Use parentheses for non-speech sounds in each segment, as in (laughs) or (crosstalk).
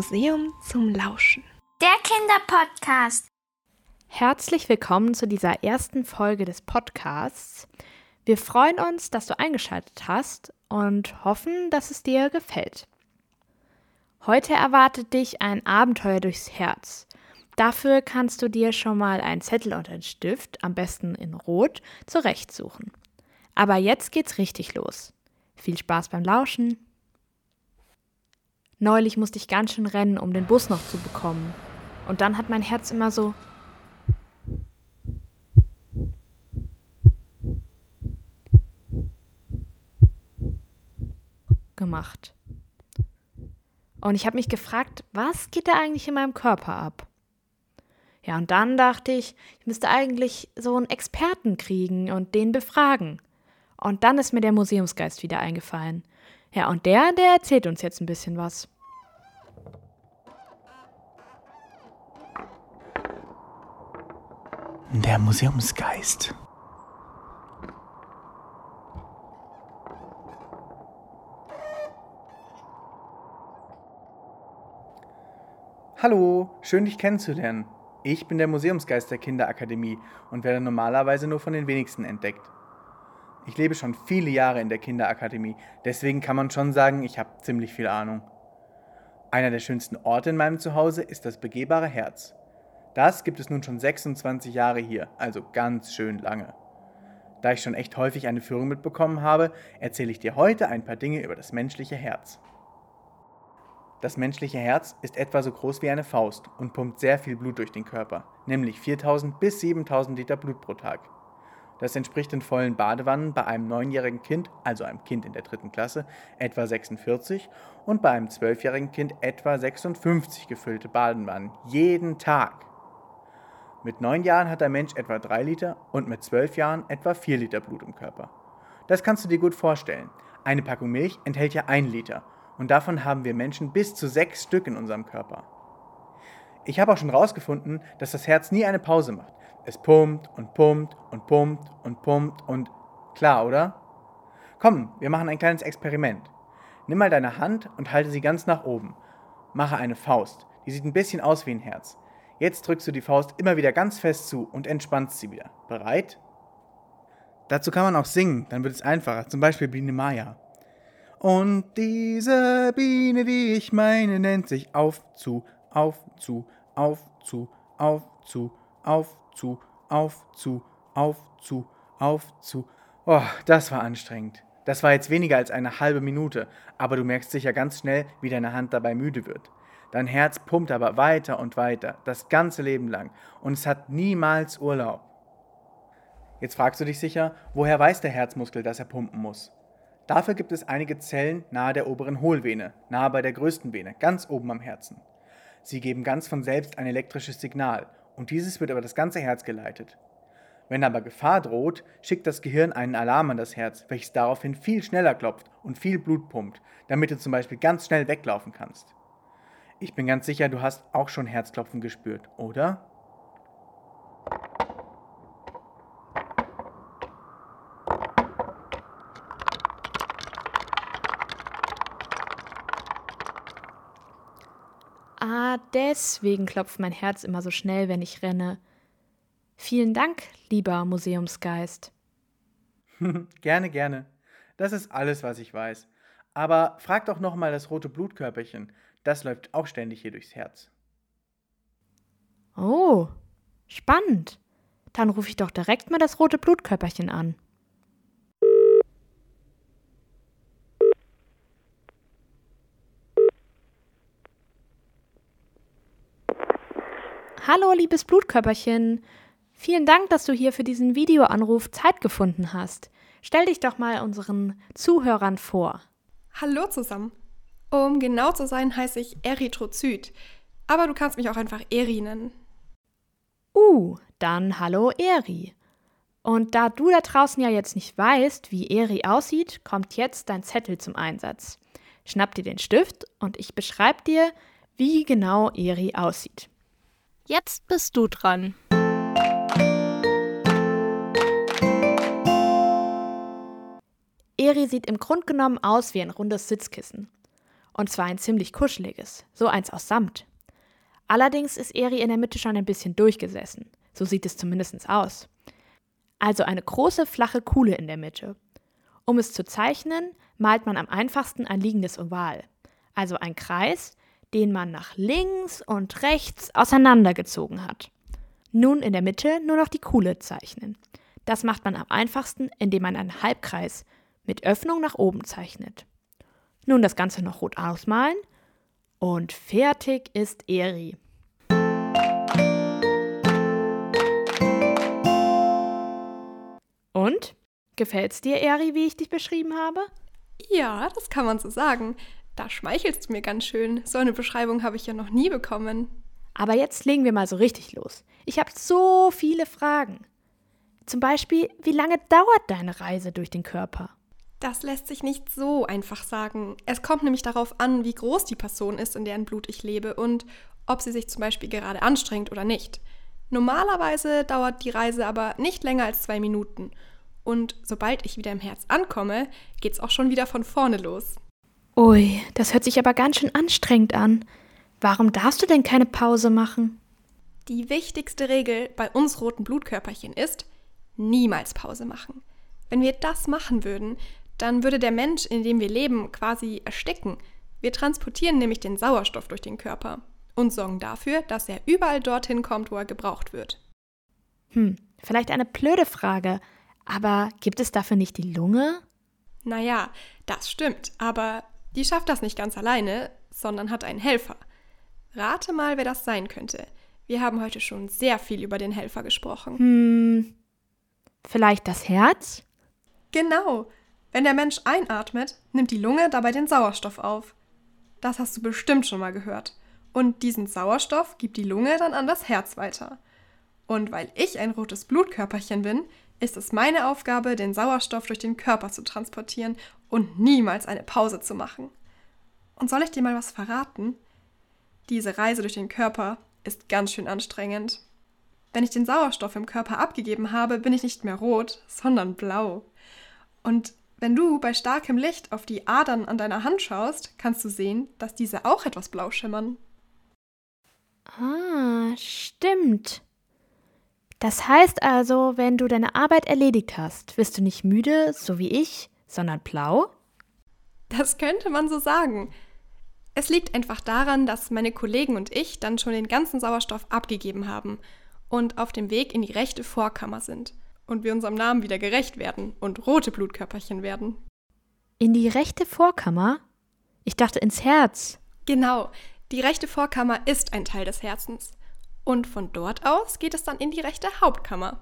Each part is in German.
Museum zum Lauschen. Der Kinderpodcast. Herzlich willkommen zu dieser ersten Folge des Podcasts. Wir freuen uns, dass du eingeschaltet hast und hoffen, dass es dir gefällt. Heute erwartet dich ein Abenteuer durchs Herz. Dafür kannst du dir schon mal einen Zettel und einen Stift, am besten in Rot, zurechtsuchen. Aber jetzt geht's richtig los. Viel Spaß beim Lauschen. Neulich musste ich ganz schön rennen, um den Bus noch zu bekommen. Und dann hat mein Herz immer so gemacht. Und ich habe mich gefragt, was geht da eigentlich in meinem Körper ab? Ja, und dann dachte ich, ich müsste eigentlich so einen Experten kriegen und den befragen. Und dann ist mir der Museumsgeist wieder eingefallen. Ja, und der, der erzählt uns jetzt ein bisschen was. Der Museumsgeist. Hallo, schön dich kennenzulernen. Ich bin der Museumsgeist der Kinderakademie und werde normalerweise nur von den wenigsten entdeckt. Ich lebe schon viele Jahre in der Kinderakademie, deswegen kann man schon sagen, ich habe ziemlich viel Ahnung. Einer der schönsten Orte in meinem Zuhause ist das begehbare Herz. Das gibt es nun schon 26 Jahre hier, also ganz schön lange. Da ich schon echt häufig eine Führung mitbekommen habe, erzähle ich dir heute ein paar Dinge über das menschliche Herz. Das menschliche Herz ist etwa so groß wie eine Faust und pumpt sehr viel Blut durch den Körper, nämlich 4000 bis 7000 Liter Blut pro Tag. Das entspricht in vollen Badewannen bei einem neunjährigen Kind, also einem Kind in der dritten Klasse, etwa 46 und bei einem zwölfjährigen Kind etwa 56 gefüllte Badewannen jeden Tag. Mit neun Jahren hat der Mensch etwa drei Liter und mit zwölf Jahren etwa vier Liter Blut im Körper. Das kannst du dir gut vorstellen. Eine Packung Milch enthält ja ein Liter und davon haben wir Menschen bis zu sechs Stück in unserem Körper. Ich habe auch schon herausgefunden, dass das Herz nie eine Pause macht. Es pumpt und pumpt und pumpt und pumpt und klar, oder? Komm, wir machen ein kleines Experiment. Nimm mal deine Hand und halte sie ganz nach oben. Mache eine Faust. Die sieht ein bisschen aus wie ein Herz. Jetzt drückst du die Faust immer wieder ganz fest zu und entspannst sie wieder. Bereit? Dazu kann man auch singen, dann wird es einfacher. Zum Beispiel Biene Maya. Und diese Biene, die ich meine, nennt sich auf zu, auf zu, auf zu, auf zu, auf zu, auf zu, auf zu, auf zu. Oh, das war anstrengend. Das war jetzt weniger als eine halbe Minute, aber du merkst sicher ganz schnell, wie deine Hand dabei müde wird. Dein Herz pumpt aber weiter und weiter, das ganze Leben lang, und es hat niemals Urlaub. Jetzt fragst du dich sicher, woher weiß der Herzmuskel, dass er pumpen muss? Dafür gibt es einige Zellen nahe der oberen Hohlvene, nahe bei der größten Vene, ganz oben am Herzen. Sie geben ganz von selbst ein elektrisches Signal und dieses wird über das ganze Herz geleitet. Wenn aber Gefahr droht, schickt das Gehirn einen Alarm an das Herz, welches daraufhin viel schneller klopft und viel Blut pumpt, damit du zum Beispiel ganz schnell weglaufen kannst. Ich bin ganz sicher, du hast auch schon Herzklopfen gespürt, oder? Ah, deswegen klopft mein Herz immer so schnell, wenn ich renne. Vielen Dank, lieber Museumsgeist. (laughs) gerne, gerne. Das ist alles, was ich weiß. Aber frag doch noch mal das rote Blutkörperchen. Das läuft auch ständig hier durchs Herz. Oh, spannend. Dann rufe ich doch direkt mal das rote Blutkörperchen an. Hallo, liebes Blutkörperchen. Vielen Dank, dass du hier für diesen Videoanruf Zeit gefunden hast. Stell dich doch mal unseren Zuhörern vor. Hallo zusammen. Um genau zu sein, heiße ich Erythrozyt. Aber du kannst mich auch einfach Eri nennen. Uh, dann hallo Eri. Und da du da draußen ja jetzt nicht weißt, wie Eri aussieht, kommt jetzt dein Zettel zum Einsatz. Schnapp dir den Stift und ich beschreibe dir, wie genau Eri aussieht. Jetzt bist du dran. Eri sieht im Grunde genommen aus wie ein rundes Sitzkissen. Und zwar ein ziemlich kuscheliges, so eins aus Samt. Allerdings ist Eri in der Mitte schon ein bisschen durchgesessen. So sieht es zumindest aus. Also eine große flache Kuhle in der Mitte. Um es zu zeichnen, malt man am einfachsten ein liegendes Oval, also ein Kreis, den man nach links und rechts auseinandergezogen hat. Nun in der Mitte nur noch die Kuhle zeichnen. Das macht man am einfachsten, indem man einen Halbkreis mit Öffnung nach oben zeichnet. Nun das Ganze noch rot ausmalen und fertig ist Eri. Und? Gefällt's dir, Eri, wie ich dich beschrieben habe? Ja, das kann man so sagen. Da schmeichelst du mir ganz schön. So eine Beschreibung habe ich ja noch nie bekommen. Aber jetzt legen wir mal so richtig los. Ich habe so viele Fragen. Zum Beispiel, wie lange dauert deine Reise durch den Körper? Das lässt sich nicht so einfach sagen. Es kommt nämlich darauf an, wie groß die Person ist, in deren Blut ich lebe und ob sie sich zum Beispiel gerade anstrengt oder nicht. Normalerweise dauert die Reise aber nicht länger als zwei Minuten. Und sobald ich wieder im Herz ankomme, geht's auch schon wieder von vorne los. Ui, das hört sich aber ganz schön anstrengend an. Warum darfst du denn keine Pause machen? Die wichtigste Regel bei uns roten Blutkörperchen ist, niemals Pause machen. Wenn wir das machen würden, dann würde der Mensch, in dem wir leben, quasi ersticken. Wir transportieren nämlich den Sauerstoff durch den Körper und sorgen dafür, dass er überall dorthin kommt, wo er gebraucht wird. Hm, vielleicht eine blöde Frage, aber gibt es dafür nicht die Lunge? Naja, das stimmt, aber die schafft das nicht ganz alleine, sondern hat einen Helfer. Rate mal, wer das sein könnte. Wir haben heute schon sehr viel über den Helfer gesprochen. Hm, vielleicht das Herz? Genau. Wenn der Mensch einatmet, nimmt die Lunge dabei den Sauerstoff auf. Das hast du bestimmt schon mal gehört. Und diesen Sauerstoff gibt die Lunge dann an das Herz weiter. Und weil ich ein rotes Blutkörperchen bin, ist es meine Aufgabe, den Sauerstoff durch den Körper zu transportieren und niemals eine Pause zu machen. Und soll ich dir mal was verraten? Diese Reise durch den Körper ist ganz schön anstrengend. Wenn ich den Sauerstoff im Körper abgegeben habe, bin ich nicht mehr rot, sondern blau. Und wenn du bei starkem Licht auf die Adern an deiner Hand schaust, kannst du sehen, dass diese auch etwas blau schimmern. Ah, stimmt. Das heißt also, wenn du deine Arbeit erledigt hast, wirst du nicht müde, so wie ich, sondern blau? Das könnte man so sagen. Es liegt einfach daran, dass meine Kollegen und ich dann schon den ganzen Sauerstoff abgegeben haben und auf dem Weg in die rechte Vorkammer sind und wir unserem Namen wieder gerecht werden und rote Blutkörperchen werden. In die rechte Vorkammer? Ich dachte ins Herz. Genau, die rechte Vorkammer ist ein Teil des Herzens. Und von dort aus geht es dann in die rechte Hauptkammer.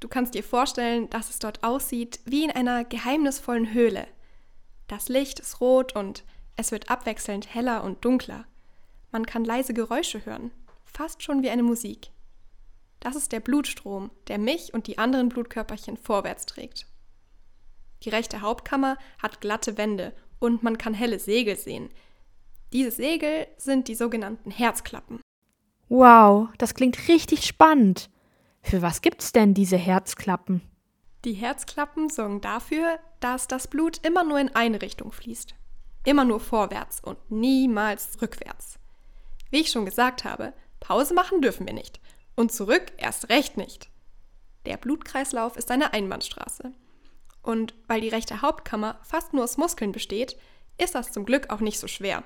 Du kannst dir vorstellen, dass es dort aussieht wie in einer geheimnisvollen Höhle. Das Licht ist rot und es wird abwechselnd heller und dunkler. Man kann leise Geräusche hören, fast schon wie eine Musik. Das ist der Blutstrom, der mich und die anderen Blutkörperchen vorwärts trägt. Die rechte Hauptkammer hat glatte Wände und man kann helle Segel sehen. Diese Segel sind die sogenannten Herzklappen. Wow, das klingt richtig spannend. Für was gibt's denn diese Herzklappen? Die Herzklappen sorgen dafür, dass das Blut immer nur in eine Richtung fließt. Immer nur vorwärts und niemals rückwärts. Wie ich schon gesagt habe, Pause machen dürfen wir nicht. Und zurück erst recht nicht. Der Blutkreislauf ist eine Einbahnstraße. Und weil die rechte Hauptkammer fast nur aus Muskeln besteht, ist das zum Glück auch nicht so schwer.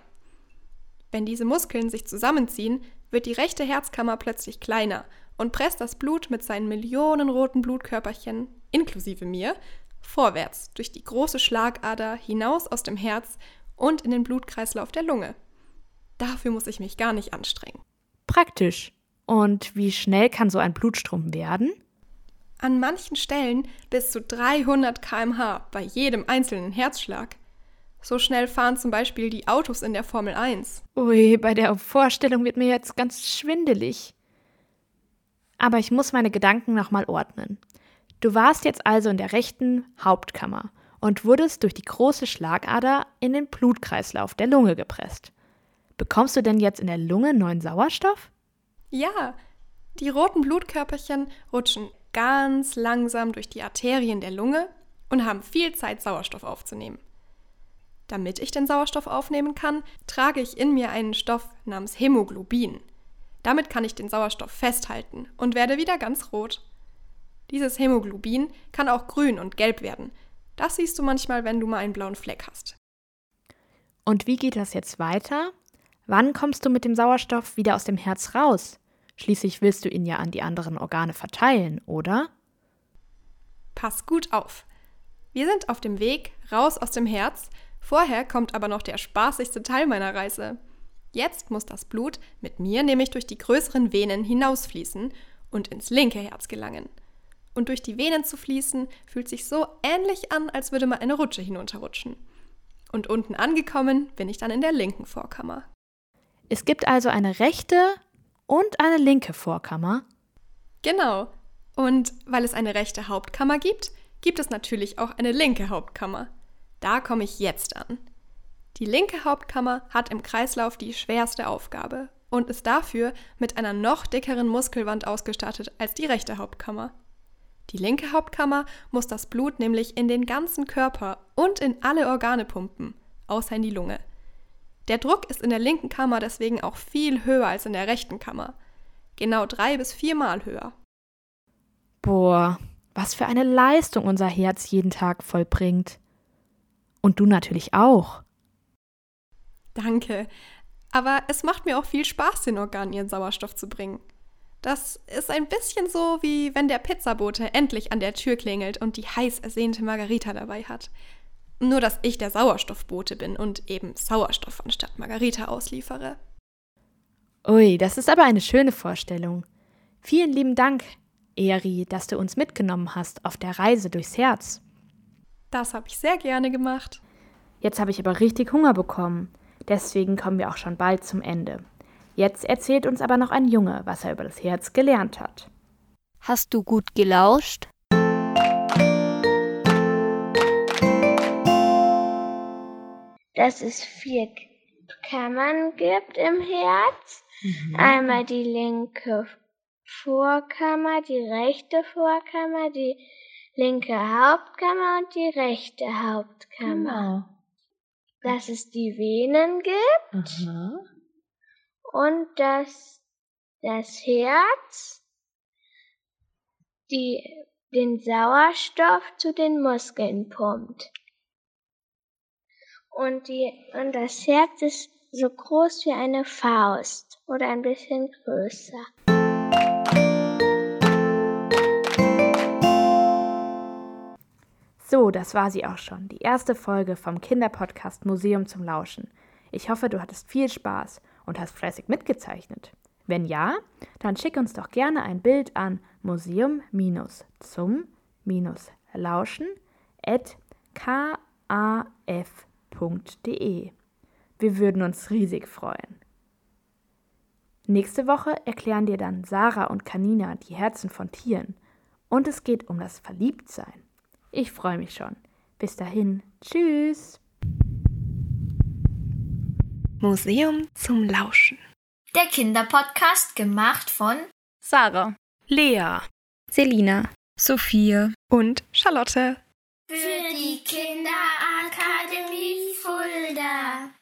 Wenn diese Muskeln sich zusammenziehen, wird die rechte Herzkammer plötzlich kleiner und presst das Blut mit seinen Millionen roten Blutkörperchen, inklusive mir, vorwärts durch die große Schlagader hinaus aus dem Herz und in den Blutkreislauf der Lunge. Dafür muss ich mich gar nicht anstrengen. Praktisch. Und wie schnell kann so ein Blutstrom werden? An manchen Stellen bis zu 300 km/h bei jedem einzelnen Herzschlag. So schnell fahren zum Beispiel die Autos in der Formel 1. Ui, bei der Vorstellung wird mir jetzt ganz schwindelig. Aber ich muss meine Gedanken nochmal ordnen. Du warst jetzt also in der rechten Hauptkammer und wurdest durch die große Schlagader in den Blutkreislauf der Lunge gepresst. Bekommst du denn jetzt in der Lunge neuen Sauerstoff? Ja, die roten Blutkörperchen rutschen ganz langsam durch die Arterien der Lunge und haben viel Zeit, Sauerstoff aufzunehmen. Damit ich den Sauerstoff aufnehmen kann, trage ich in mir einen Stoff namens Hämoglobin. Damit kann ich den Sauerstoff festhalten und werde wieder ganz rot. Dieses Hämoglobin kann auch grün und gelb werden. Das siehst du manchmal, wenn du mal einen blauen Fleck hast. Und wie geht das jetzt weiter? Wann kommst du mit dem Sauerstoff wieder aus dem Herz raus? Schließlich willst du ihn ja an die anderen Organe verteilen, oder? Pass gut auf. Wir sind auf dem Weg raus aus dem Herz. Vorher kommt aber noch der spaßigste Teil meiner Reise. Jetzt muss das Blut mit mir nämlich durch die größeren Venen hinausfließen und ins linke Herz gelangen. Und durch die Venen zu fließen, fühlt sich so ähnlich an, als würde man eine Rutsche hinunterrutschen. Und unten angekommen bin ich dann in der linken Vorkammer. Es gibt also eine rechte und eine linke Vorkammer. Genau. Und weil es eine rechte Hauptkammer gibt, gibt es natürlich auch eine linke Hauptkammer. Da komme ich jetzt an. Die linke Hauptkammer hat im Kreislauf die schwerste Aufgabe und ist dafür mit einer noch dickeren Muskelwand ausgestattet als die rechte Hauptkammer. Die linke Hauptkammer muss das Blut nämlich in den ganzen Körper und in alle Organe pumpen, außer in die Lunge. Der Druck ist in der linken Kammer deswegen auch viel höher als in der rechten Kammer. Genau drei bis viermal höher. Boah, was für eine Leistung unser Herz jeden Tag vollbringt. Und du natürlich auch. Danke. Aber es macht mir auch viel Spaß, den Organen ihren Sauerstoff zu bringen. Das ist ein bisschen so, wie wenn der Pizzabote endlich an der Tür klingelt und die heiß ersehnte Margarita dabei hat. Nur, dass ich der Sauerstoffbote bin und eben Sauerstoff anstatt Margarita ausliefere. Ui, das ist aber eine schöne Vorstellung. Vielen lieben Dank, Eri, dass du uns mitgenommen hast auf der Reise durchs Herz. Das habe ich sehr gerne gemacht. Jetzt habe ich aber richtig Hunger bekommen. Deswegen kommen wir auch schon bald zum Ende. Jetzt erzählt uns aber noch ein Junge, was er über das Herz gelernt hat. Hast du gut gelauscht? Dass es vier Kammern gibt im Herz. Mhm. Einmal die linke Vorkammer, die rechte Vorkammer, die linke Hauptkammer und die rechte Hauptkammer. Genau dass es die Venen gibt Aha. und dass das Herz die, den Sauerstoff zu den Muskeln pumpt. Und, die, und das Herz ist so groß wie eine Faust oder ein bisschen größer. So, das war sie auch schon, die erste Folge vom Kinderpodcast Museum zum Lauschen. Ich hoffe, du hattest viel Spaß und hast fleißig mitgezeichnet. Wenn ja, dann schick uns doch gerne ein Bild an museum-zum-lauschen at kaf.de. Wir würden uns riesig freuen. Nächste Woche erklären dir dann Sarah und Kanina die Herzen von Tieren. Und es geht um das Verliebtsein. Ich freue mich schon. Bis dahin, tschüss. Museum zum Lauschen. Der Kinderpodcast gemacht von Sarah, Lea, Selina, Sophie und Charlotte. Für die Kinderakademie Fulda.